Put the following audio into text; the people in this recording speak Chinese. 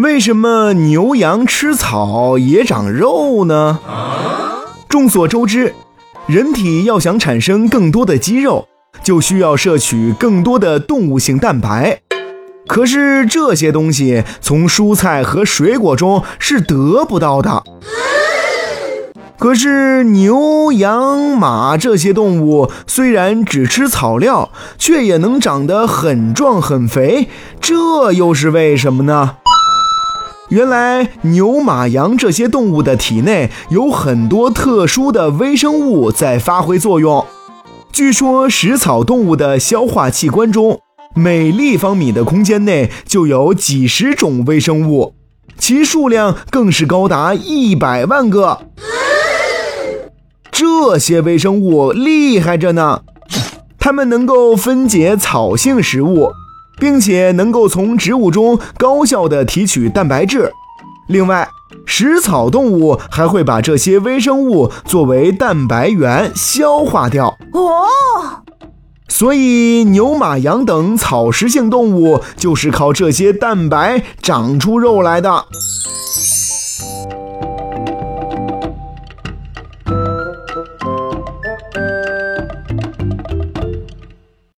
为什么牛羊吃草也长肉呢？众所周知，人体要想产生更多的肌肉，就需要摄取更多的动物性蛋白。可是这些东西从蔬菜和水果中是得不到的。可是牛、羊、马这些动物虽然只吃草料，却也能长得很壮很肥，这又是为什么呢？原来牛、马、羊这些动物的体内有很多特殊的微生物在发挥作用。据说食草动物的消化器官中，每立方米的空间内就有几十种微生物，其数量更是高达一百万个。这些微生物厉害着呢，它们能够分解草性食物，并且能够从植物中高效地提取蛋白质。另外，食草动物还会把这些微生物作为蛋白源消化掉。哦，所以牛、马、羊等草食性动物就是靠这些蛋白长出肉来的。